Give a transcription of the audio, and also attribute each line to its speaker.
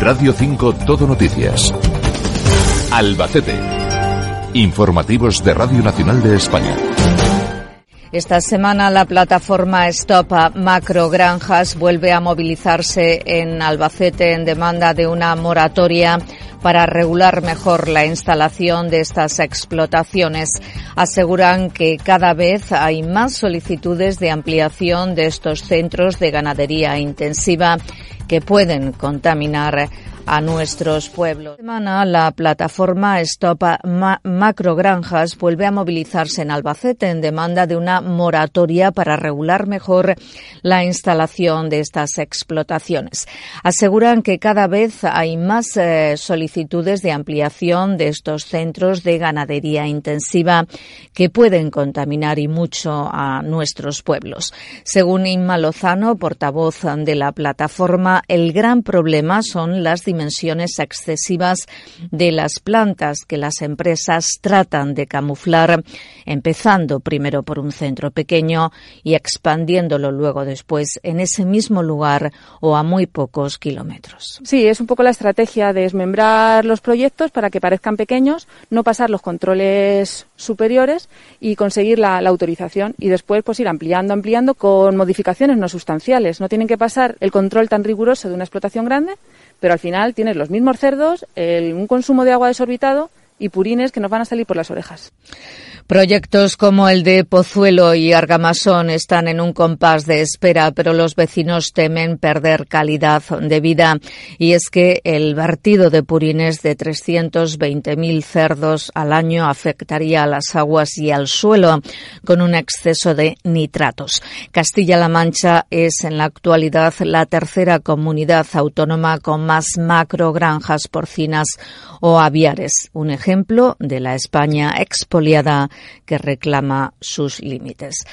Speaker 1: Radio 5 Todo Noticias. Albacete. Informativos de Radio Nacional de España.
Speaker 2: Esta semana la plataforma Stop Macrogranjas vuelve a movilizarse en Albacete en demanda de una moratoria para regular mejor la instalación de estas explotaciones. Aseguran que cada vez hay más solicitudes de ampliación de estos centros de ganadería intensiva que pueden contaminar a nuestros pueblos. Esta semana la plataforma Stop Macrogranjas vuelve a movilizarse en Albacete en demanda de una moratoria para regular mejor la instalación de estas explotaciones. Aseguran que cada vez hay más eh, solicitudes de ampliación de estos centros de ganadería intensiva que pueden contaminar y mucho a nuestros pueblos. Según Inma Lozano, portavoz de la plataforma, el gran problema son las dimensiones excesivas de las plantas que las empresas tratan de camuflar, empezando primero por un centro pequeño y expandiéndolo luego después en ese mismo lugar o a muy pocos kilómetros.
Speaker 3: Sí, es un poco la estrategia de desmembrar los proyectos para que parezcan pequeños, no pasar los controles superiores y conseguir la, autorización y después pues ir ampliando, ampliando con modificaciones no sustanciales. No tienen que pasar el control tan riguroso de una explotación grande, pero al final tienes los mismos cerdos, un consumo de agua desorbitado y purines que nos van a salir por las orejas.
Speaker 2: Proyectos como el de Pozuelo y Argamasón están en un compás de espera, pero los vecinos temen perder calidad de vida. Y es que el vertido de purines de 320.000 cerdos al año afectaría a las aguas y al suelo con un exceso de nitratos. Castilla-La Mancha es en la actualidad la tercera comunidad autónoma con más macrogranjas porcinas o aviares. Un ejemplo de la España expoliada que reclama sus límites.